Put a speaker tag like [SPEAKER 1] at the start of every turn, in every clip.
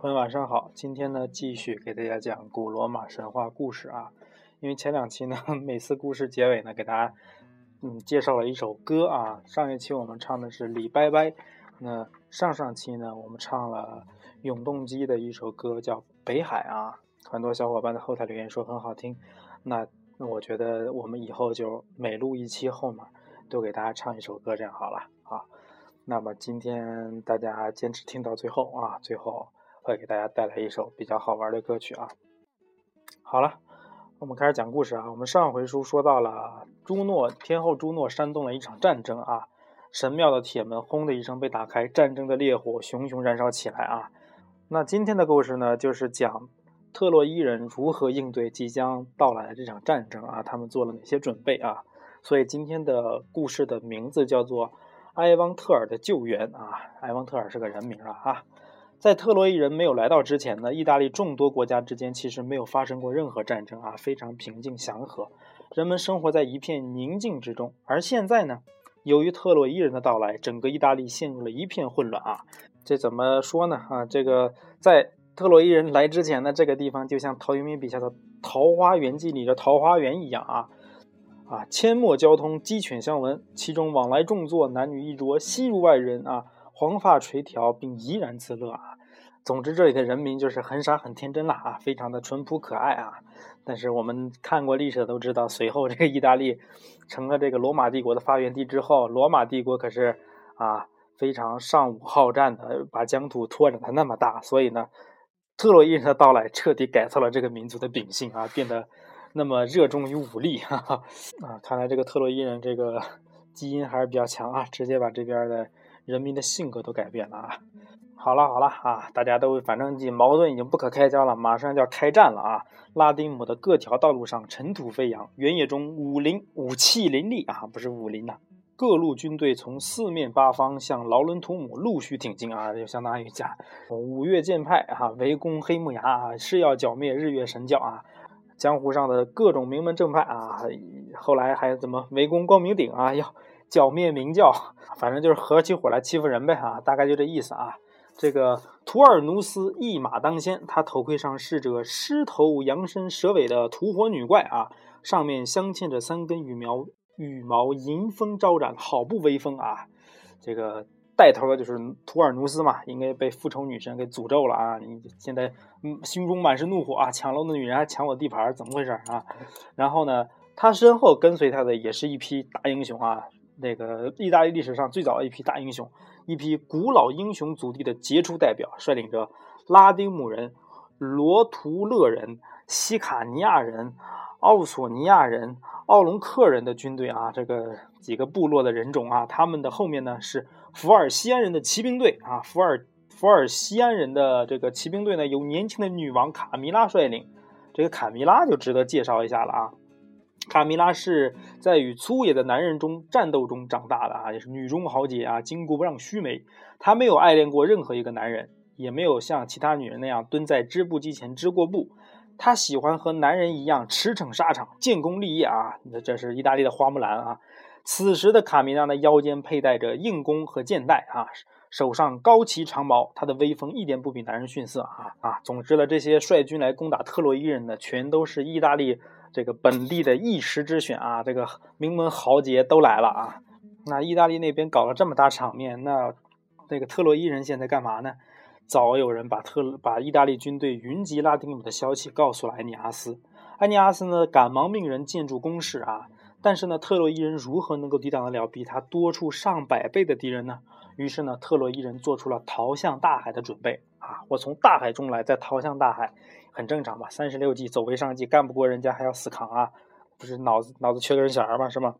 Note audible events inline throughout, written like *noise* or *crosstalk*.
[SPEAKER 1] 朋友晚上好，今天呢继续给大家讲古罗马神话故事啊。因为前两期呢，*laughs* 每次故事结尾呢，给大家嗯介绍了一首歌啊。上一期我们唱的是李拜拜，那上上期呢，我们唱了永动机的一首歌叫《北海》啊。很多小伙伴在后台留言说很好听，那我觉得我们以后就每录一期后面都给大家唱一首歌，这样好了啊。那么今天大家坚持听到最后啊，最后会给大家带来一首比较好玩的歌曲啊。好了，我们开始讲故事啊。我们上回书说到了朱诺天后朱诺煽动了一场战争啊，神庙的铁门轰的一声被打开，战争的烈火熊熊燃烧起来啊。那今天的故事呢，就是讲特洛伊人如何应对即将到来的这场战争啊，他们做了哪些准备啊。所以今天的故事的名字叫做。埃汪特尔的救援啊，埃汪特尔是个人名啊啊，在特洛伊人没有来到之前呢，意大利众多国家之间其实没有发生过任何战争啊，非常平静祥和，人们生活在一片宁静之中。而现在呢，由于特洛伊人的到来，整个意大利陷入了一片混乱啊。这怎么说呢？啊，这个在特洛伊人来之前呢，这个地方就像陶渊明笔下的《桃花源记》里的桃花源一样啊。啊，阡陌交通，鸡犬相闻，其中往来众座，男女衣着，悉如外人啊，黄发垂髫，并怡然自乐啊。总之，这里的人民就是很傻很天真了啊，非常的淳朴可爱啊。但是我们看过历史都知道，随后这个意大利成了这个罗马帝国的发源地之后，罗马帝国可是啊非常尚武好战的，把疆土拓展的那么大，所以呢，特洛伊人的到来彻底改造了这个民族的秉性啊，变得。那么热衷于武力，哈 *laughs* 哈啊！看来这个特洛伊人这个基因还是比较强啊，直接把这边的人民的性格都改变了啊！好了好了啊，大家都反正已矛盾已经不可开交了，马上就要开战了啊！拉丁姆的各条道路上尘土飞扬，原野中武林武器林立啊，不是武林呐！各路军队从四面八方向劳伦图姆陆续挺进啊，就相当于讲五岳剑派啊，围攻黑木崖啊，是要剿灭日月神教啊！江湖上的各种名门正派啊，后来还怎么围攻光明顶啊？要剿灭明教，*laughs* 反正就是合起伙来欺负人呗啊！大概就这意思啊。这个图尔努斯一马当先，他头盔上是着狮头羊身蛇尾的吐火女怪啊，上面镶嵌着三根羽毛，羽毛迎风招展，好不威风啊！这个。带头的就是图尔努斯嘛，应该被复仇女神给诅咒了啊！你现在嗯，心中满是怒火啊，抢楼的女人还抢我地盘，怎么回事啊？然后呢，他身后跟随他的也是一批大英雄啊，那个意大利历史上最早的一批大英雄，一批古老英雄祖地的杰出代表，率领着拉丁姆人、罗图勒人、西卡尼亚人、奥索尼亚人、奥隆克人的军队啊，这个几个部落的人种啊，他们的后面呢是。伏尔西安人的骑兵队啊，伏尔伏尔西安人的这个骑兵队呢，由年轻的女王卡米拉率领。这个卡米拉就值得介绍一下了啊。卡米拉是在与粗野的男人中战斗中长大的啊，也是女中豪杰啊，巾帼不让须眉。她没有爱恋过任何一个男人，也没有像其他女人那样蹲在织布机前织过布。她喜欢和男人一样驰骋沙场，建功立业啊。那这是意大利的花木兰啊。此时的卡米拉呢腰间佩戴着硬弓和箭袋啊，手上高旗长矛，他的威风一点不比男人逊色啊啊！总之呢，这些率军来攻打特洛伊人的，全都是意大利这个本地的一时之选啊，这个名门豪杰都来了啊。那意大利那边搞了这么大场面，那那个特洛伊人现在干嘛呢？早有人把特把意大利军队云集拉丁姆的消息告诉了埃尼阿斯，埃尼阿斯呢，赶忙命人建筑工事啊。但是呢，特洛伊人如何能够抵挡得了比他多出上百倍的敌人呢？于是呢，特洛伊人做出了逃向大海的准备啊！我从大海中来，再逃向大海，很正常吧？三十六计，走为上计，干不过人家还要死扛啊！不是脑子脑子缺根弦儿吗？是吗？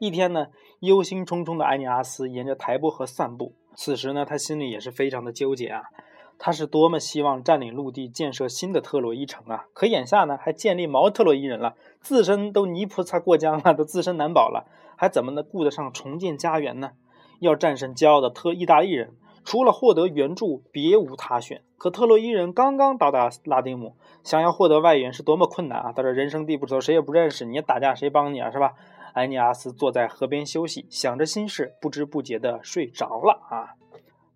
[SPEAKER 1] 一天呢，忧心忡忡的埃尼阿斯沿着台伯河散步，此时呢，他心里也是非常的纠结啊！他是多么希望占领陆地，建设新的特洛伊城啊！可眼下呢，还建立毛特洛伊人了。自身都泥菩萨过江了，都自身难保了，还怎么能顾得上重建家园呢？要战胜骄傲的特意大利人，除了获得援助，别无他选。可特洛伊人刚刚到达拉丁姆，想要获得外援是多么困难啊！到这人生地不熟，谁也不认识，你打架谁帮你啊？是吧？埃尼阿斯坐在河边休息，想着心事，不知不觉的睡着了啊。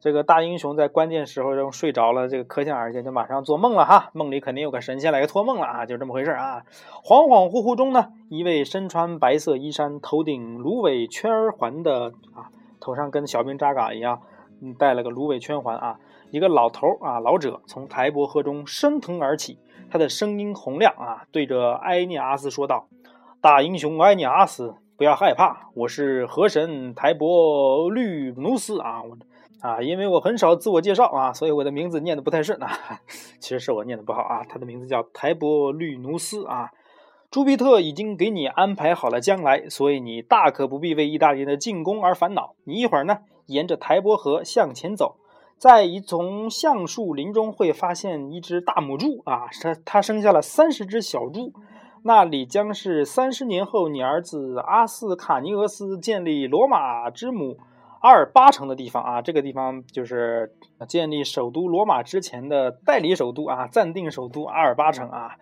[SPEAKER 1] 这个大英雄在关键时候中睡着了，这个可想而知，就马上做梦了哈。梦里肯定有个神仙来个托梦了啊，就这么回事啊。恍恍惚惚中呢，一位身穿白色衣衫、头顶芦苇圈环的啊，头上跟小兵扎嘎一样，嗯，戴了个芦苇圈环啊，一个老头啊，老者从台伯河中升腾而起，他的声音洪亮啊，对着埃涅阿斯说道：“大英雄埃涅阿斯，不要害怕，我是河神台伯律努斯啊。”我。啊，因为我很少自我介绍啊，所以我的名字念的不太顺啊。*laughs* 其实是我念的不好啊。他的名字叫台伯律努斯啊。朱庇特已经给你安排好了将来，所以你大可不必为意大利的进攻而烦恼。你一会儿呢，沿着台伯河向前走，在一丛橡树林中会发现一只大母猪啊，它它生下了三十只小猪。那里将是三十年后你儿子阿斯卡尼俄斯建立罗马之母。阿尔巴城的地方啊，这个地方就是建立首都罗马之前的代理首都啊，暂定首都阿尔巴城啊。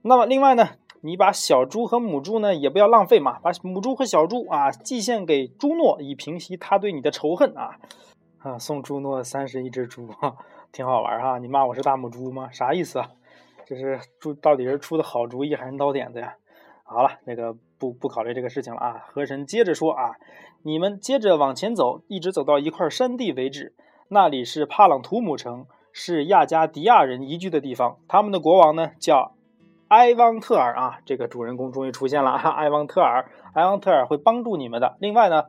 [SPEAKER 1] 那么另外呢，你把小猪和母猪呢也不要浪费嘛，把母猪和小猪啊寄献给朱诺，以平息他对你的仇恨啊。啊，送朱诺三十一只猪，挺好玩哈。你骂我是大母猪吗？啥意思啊？这是猪到底是出的好主意还是孬点子呀？好了，那个不不考虑这个事情了啊。河神接着说啊。你们接着往前走，一直走到一块山地为止。那里是帕朗图姆城，是亚加迪亚人移居的地方。他们的国王呢叫埃旺特尔啊。这个主人公终于出现了啊！埃旺特尔，埃旺特尔会帮助你们的。另外呢，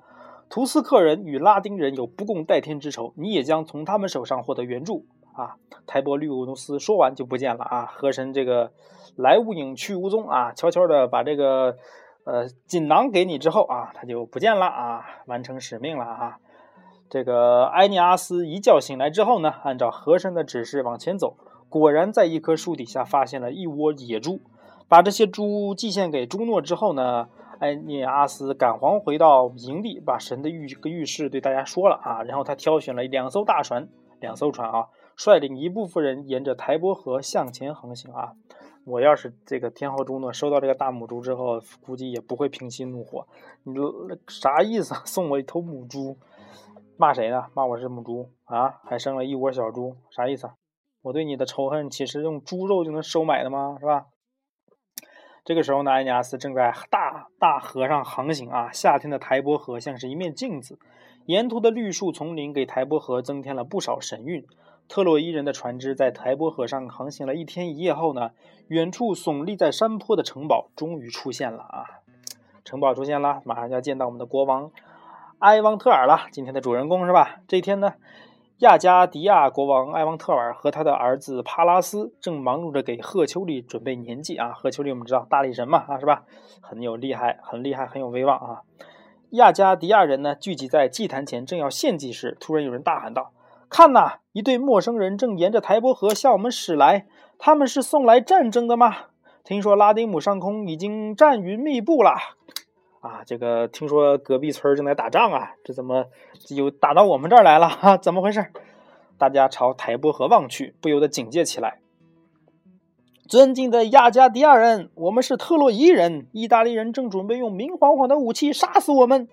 [SPEAKER 1] 图斯克人与拉丁人有不共戴天之仇，你也将从他们手上获得援助啊。台伯律乌努斯说完就不见了啊。河神这个来无影去无踪啊，悄悄的把这个。呃，锦囊给你之后啊，他就不见了啊，完成使命了啊。这个埃尼阿斯一觉醒来之后呢，按照河神的指示往前走，果然在一棵树底下发现了一窝野猪。把这些猪寄献给朱诺之后呢，埃涅阿斯赶忙回到营地，把神的预个预示对大家说了啊。然后他挑选了两艘大船，两艘船啊，率领一部分人沿着台伯河向前航行啊。我要是这个天后朱诺收到这个大母猪之后，估计也不会平息怒火。你啥意思啊？送我一头母猪，骂谁呢？骂我是母猪啊？还生了一窝小猪，啥意思？我对你的仇恨岂是用猪肉就能收买的吗？是吧？这个时候呢，埃尼阿斯正在大大河上航行啊。夏天的台伯河像是一面镜子，沿途的绿树丛林给台伯河增添了不少神韵。特洛伊人的船只在台伯河上航行了一天一夜后呢，远处耸立在山坡的城堡终于出现了啊！城堡出现了，马上就要见到我们的国王埃旺特尔了，今天的主人公是吧？这一天呢，亚加迪亚国王埃旺特尔和他的儿子帕拉斯正忙碌着给赫丘利准备年祭啊！赫丘利我们知道大力神嘛啊是吧？很有厉害，很厉害，很有威望啊！亚加迪亚人呢聚集在祭坛前，正要献祭时，突然有人大喊道。看呐，一对陌生人正沿着台伯河向我们驶来。他们是送来战争的吗？听说拉丁姆上空已经战云密布了。啊，这个听说隔壁村正在打仗啊，这怎么又打到我们这儿来了？哈，怎么回事？大家朝台伯河望去，不由得警戒起来。尊敬的亚加迪亚人，我们是特洛伊人，意大利人正准备用明晃晃的武器杀死我们。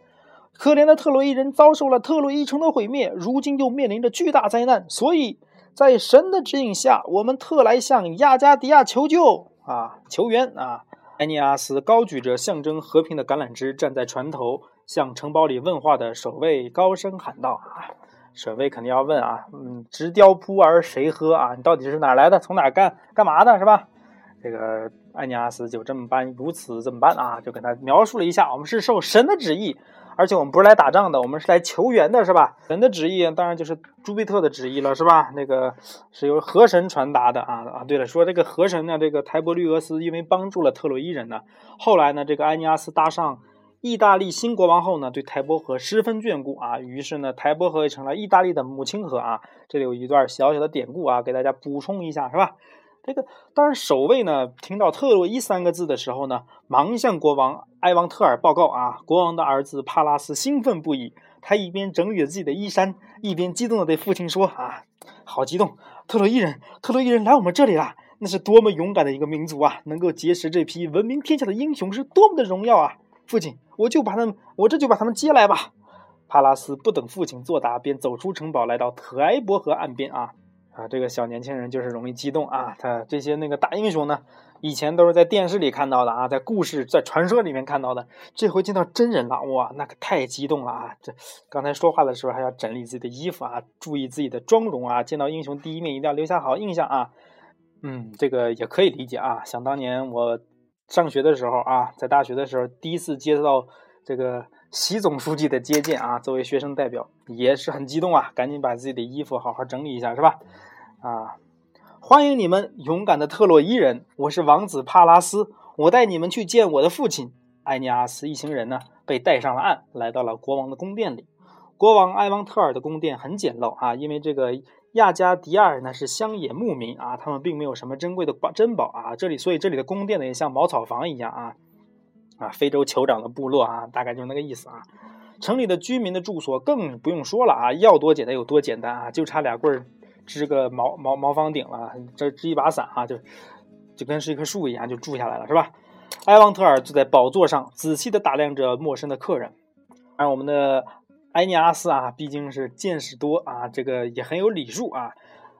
[SPEAKER 1] 可怜的特洛伊人遭受了特洛伊城的毁灭，如今又面临着巨大灾难，所以在神的指引下，我们特来向亚加迪亚求救啊，求援啊！埃尼阿斯高举着象征和平的橄榄枝，站在船头，向城堡里问话的守卫高声喊道：“啊，守卫肯定要问啊，嗯，直雕扑而谁喝啊？你到底是哪来的？从哪干干嘛的？是吧？”这个埃尼阿斯就这么办，如此这么办啊？就跟他描述了一下，我们是受神的旨意。而且我们不是来打仗的，我们是来求援的，是吧？神的旨意当然就是朱庇特的旨意了，是吧？那个是由河神传达的啊啊！对了，说这个河神呢，这个台伯律俄斯因为帮助了特洛伊人呢，后来呢，这个埃尼阿斯搭上意大利新国王后呢，对台伯河十分眷顾啊，于是呢，台伯河也成了意大利的母亲河啊。这里有一段小小的典故啊，给大家补充一下，是吧？这个当然，守卫呢听到特洛伊三个字的时候呢，忙向国王埃王特尔报告啊。国王的儿子帕拉斯兴奋不已，他一边整理着自己的衣衫，一边激动的对父亲说：“啊，好激动！特洛伊人，特洛伊人来我们这里了，那是多么勇敢的一个民族啊！能够结识这批闻名天下的英雄，是多么的荣耀啊！父亲，我就把他们，我这就把他们接来吧。”帕拉斯不等父亲作答，便走出城堡，来到特埃伯河岸边啊啊！这个小年轻人就是容易激动啊，他这些那个大英雄呢，以前都是在电视里看到的啊，在故事、在传说里面看到的，这回见到真人了，哇，那可太激动了啊！这刚才说话的时候还要整理自己的衣服啊，注意自己的妆容啊，见到英雄第一面一定要留下好印象啊。嗯，这个也可以理解啊。想当年我上学的时候啊，在大学的时候，第一次接到这个习总书记的接见啊，作为学生代表也是很激动啊，赶紧把自己的衣服好好整理一下，是吧？啊，欢迎你们，勇敢的特洛伊人，我是王子帕拉斯，我带你们去见我的父亲埃尼阿斯。一行人呢，被带上了岸，来到了国王的宫殿里。国王埃王特尔的宫殿很简陋啊，因为这个。亚加迪亚人呢是乡野牧民啊，他们并没有什么珍贵的宝珍宝啊，这里所以这里的宫殿呢也像茅草房一样啊啊，非洲酋长的部落啊，大概就是那个意思啊。城里的居民的住所更不用说了啊，要多简单有多简单啊，就差俩棍儿支个茅茅茅房顶了，这支一把伞啊，就就跟是一棵树一样就住下来了是吧？埃旺特尔坐在宝座上，仔细的打量着陌生的客人，而我们的。埃尼阿斯啊，毕竟是见识多啊，这个也很有礼数啊。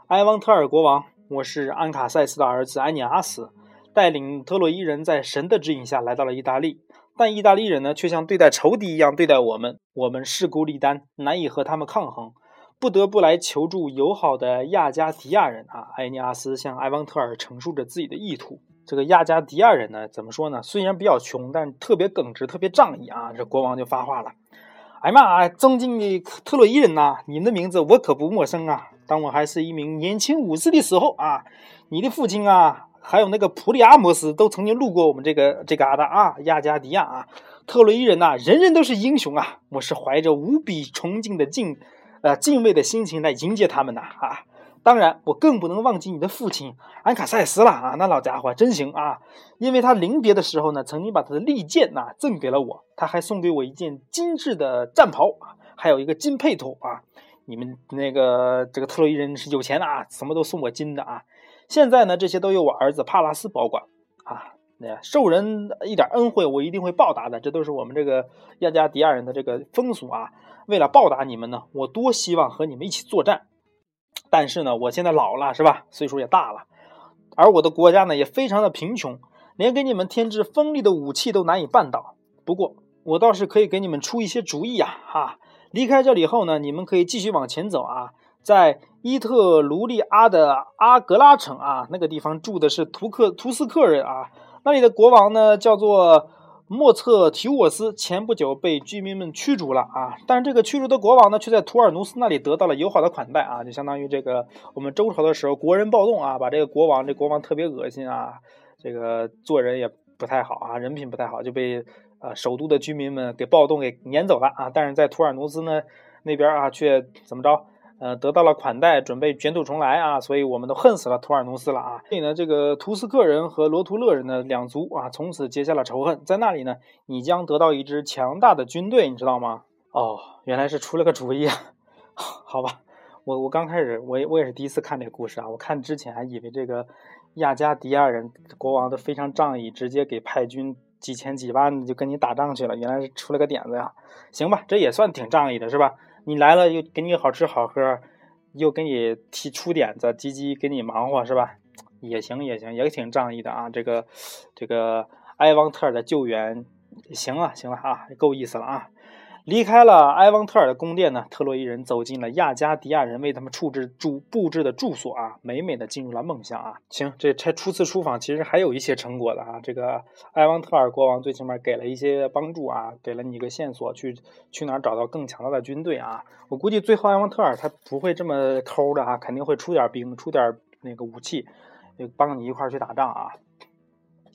[SPEAKER 1] 埃旺特尔国王，我是安卡塞斯的儿子埃尼阿斯，带领特洛伊人在神的指引下来到了意大利，但意大利人呢，却像对待仇敌一样对待我们，我们势孤力单，难以和他们抗衡，不得不来求助友好的亚加迪亚人啊。埃尼阿斯向埃旺特尔陈述着自己的意图。这个亚加迪亚人呢，怎么说呢？虽然比较穷，但特别耿直，特别仗义啊。这国王就发话了。哎妈！尊敬的特洛伊人呐，你的名字我可不陌生啊。当我还是一名年轻武士的时候啊，你的父亲啊，还有那个普利阿摩斯都曾经路过我们这个这旮瘩啊，亚加迪亚啊。特洛伊人呐，人人都是英雄啊。我是怀着无比崇敬的敬呃敬畏的心情来迎接他们的啊。当然，我更不能忘记你的父亲安卡塞斯了啊！那老家伙真行啊！因为他临别的时候呢，曾经把他的利剑呐赠给了我，他还送给我一件精致的战袍啊，还有一个金佩头啊。你们那个这个特洛伊人是有钱的啊，什么都送我金的啊。现在呢，这些都由我儿子帕拉斯保管啊。那受人一点恩惠，我一定会报答的，这都是我们这个亚加迪亚人的这个风俗啊。为了报答你们呢，我多希望和你们一起作战。但是呢，我现在老了，是吧？岁数也大了，而我的国家呢也非常的贫穷，连给你们添置锋利的武器都难以办到。不过，我倒是可以给你们出一些主意啊！哈，离开这里后呢，你们可以继续往前走啊，在伊特卢利阿的阿格拉城啊，那个地方住的是图克图斯克人啊，那里的国王呢叫做。莫测提沃斯前不久被居民们驱逐了啊，但是这个驱逐的国王呢，却在图尔努斯那里得到了友好的款待啊，就相当于这个我们周朝的时候国人暴动啊，把这个国王这国王特别恶心啊，这个做人也不太好啊，人品不太好，就被呃首都的居民们给暴动给撵走了啊，但是在图尔努斯呢那边啊，却怎么着？呃，得到了款待，准备卷土重来啊！所以我们都恨死了图尔努斯了啊！所以呢，这个图斯克人和罗图勒人的两族啊，从此结下了仇恨。在那里呢，你将得到一支强大的军队，你知道吗？哦，原来是出了个主意啊！*laughs* 好吧，我我刚开始，我也我也是第一次看这个故事啊！我看之前还以为这个亚加迪亚人国王都非常仗义，直接给派军几千几万的就跟你打仗去了。原来是出了个点子呀！行吧，这也算挺仗义的，是吧？你来了又给你好吃好喝，又给你提出点子，积极给你忙活是吧？也行也行，也挺仗义的啊。这个这个埃旺特尔的救援，行了行了啊，够意思了啊。离开了埃旺特尔的宫殿呢，特洛伊人走进了亚加迪亚人为他们处置住布置的住所啊，美美的进入了梦乡啊。行，这这初次出访其实还有一些成果的啊。这个埃旺特尔国王最起码给了一些帮助啊，给了你一个线索，去去哪儿找到更强大的军队啊。我估计最后埃旺特尔他不会这么抠的啊，肯定会出点兵，出点那个武器，帮你一块儿去打仗啊。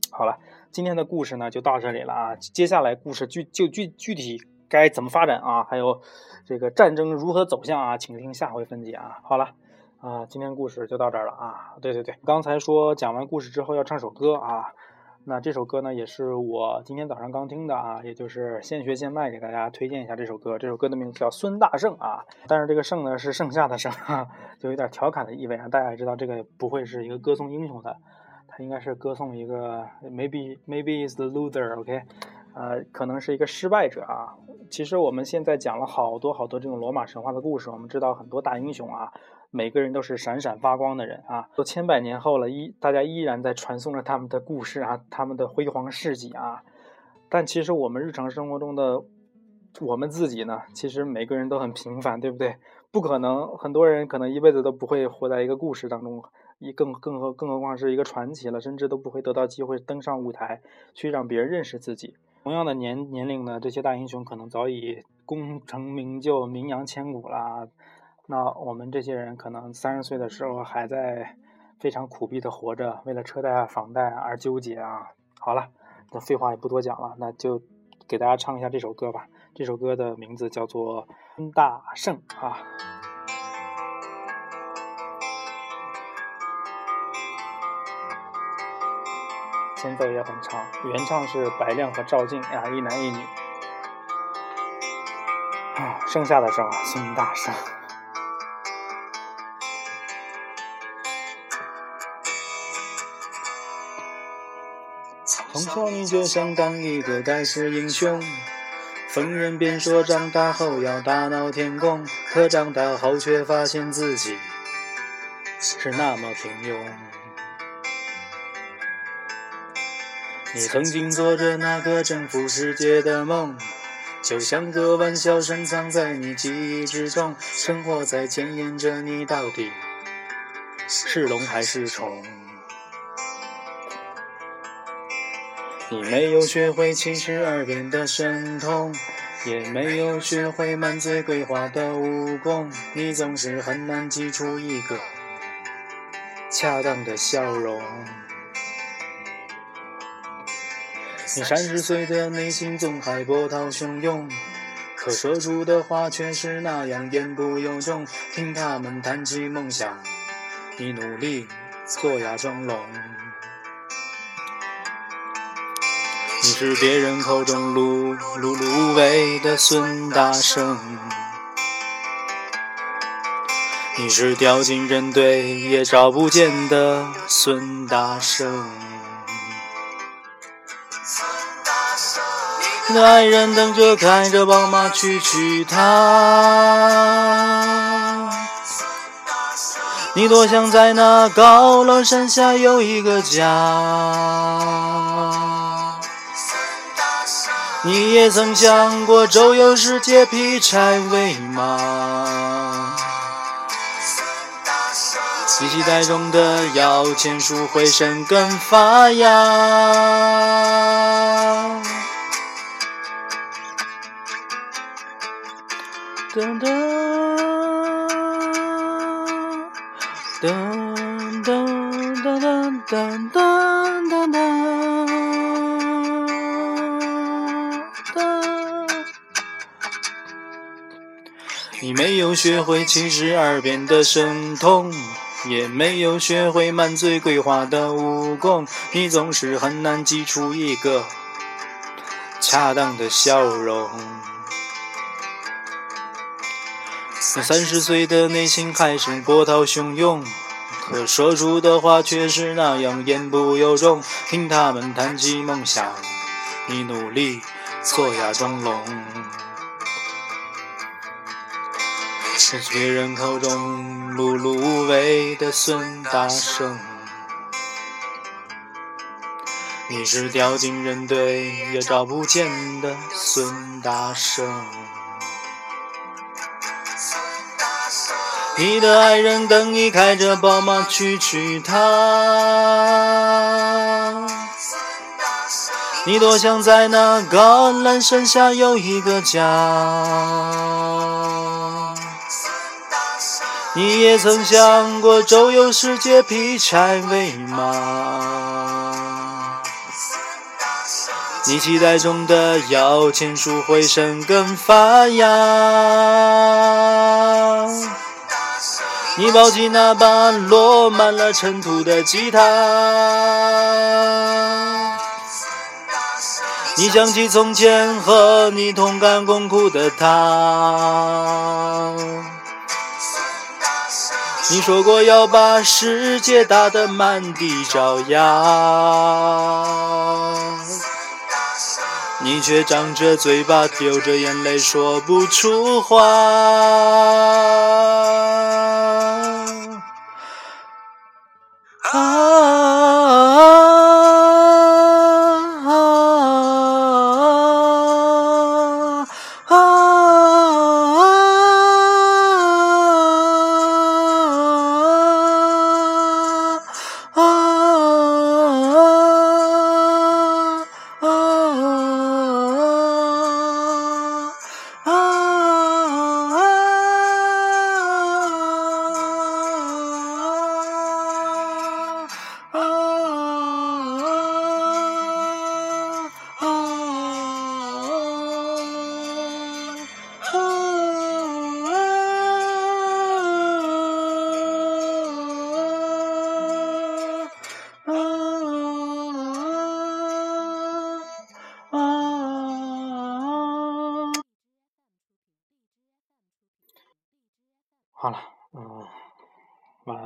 [SPEAKER 1] 好了，今天的故事呢就到这里了啊，接下来故事具就具具体。该怎么发展啊？还有这个战争如何走向啊？请听下回分解啊！好了啊，今天故事就到这儿了啊！对对对，刚才说讲完故事之后要唱首歌啊，那这首歌呢也是我今天早上刚听的啊，也就是现学现卖给大家推荐一下这首歌。这首歌的名字叫《孙大圣》啊，但是这个“圣”呢是盛夏的“盛”，就有点调侃的意味啊。大家也知道这个不会是一个歌颂英雄的，它应该是歌颂一个 maybe maybe is the loser，OK。呃，可能是一个失败者啊，其实我们现在讲了好多好多这种罗马神话的故事，我们知道很多大英雄啊，每个人都是闪闪发光的人啊，都千百年后了，依大家依然在传颂着他们的故事啊，他们的辉煌事迹啊。但其实我们日常生活中的我们自己呢，其实每个人都很平凡，对不对？不可能，很多人可能一辈子都不会活在一个故事当中，一更更何更何况是一个传奇了，甚至都不会得到机会登上舞台去让别人认识自己。同样的年年龄呢，这些大英雄可能早已功成名就、名扬千古啦。那我们这些人可能三十岁的时候还在非常苦逼的活着，为了车贷啊、房贷而纠结啊。好了，那废话也不多讲了，那就给大家唱一下这首歌吧。这首歌的名字叫做《孙大圣》啊。前奏也很长，原唱是白亮和赵静啊，一男一女。啊，剩下的声孙大圣。从小你就想当一个盖世英雄，逢人便说长大后要大闹天宫，可长大后却发现自己是那么平庸。你曾经做着那个征服世界的梦，就像个玩笑深藏在你记忆之中，生活在检验着你到底是龙还是虫。你没有学会七十二变的神通，也没有学会满嘴鬼话的武功，你总是很难挤出一个恰当的笑容。你三十岁的内心总还波涛汹涌，可说出的话却是那样言不由衷。听他们谈起梦想，你努力做哑装聋。你是别人口中碌碌碌无为的孙大圣，你是掉进人堆也找不见的孙大圣。的爱人等着开着宝马去娶她，你多想在那高楼山下有一个家。你也曾想过周游世界劈柴喂马，你期待中的摇钱树会生根发芽。噔噔噔噔噔噔噔噔噔噔。你没有学会七十二变的神通，也没有学会满嘴鬼话的武功，你总是很难挤出一个恰当的笑容。你三十岁的内心还是波涛汹涌，可说出的话却是那样言不由衷。听他们谈起梦想，你努力做哑装聋。是别人口中碌碌无为的孙大圣，你是掉进人堆也找不见的孙大圣。你的爱人等你开着宝马去娶她，你多想在那高栏山下有一个家。你也曾想过周游世界劈柴喂马，你期待中的摇钱树会生根发芽。你抱起那把落满了尘土的吉他，你想起从前和你同甘共苦的他。你说过要把世界打得满地找牙，你却张着嘴巴，流着眼泪，说不出话。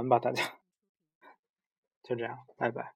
[SPEAKER 1] 吧，大家，就这样，拜拜。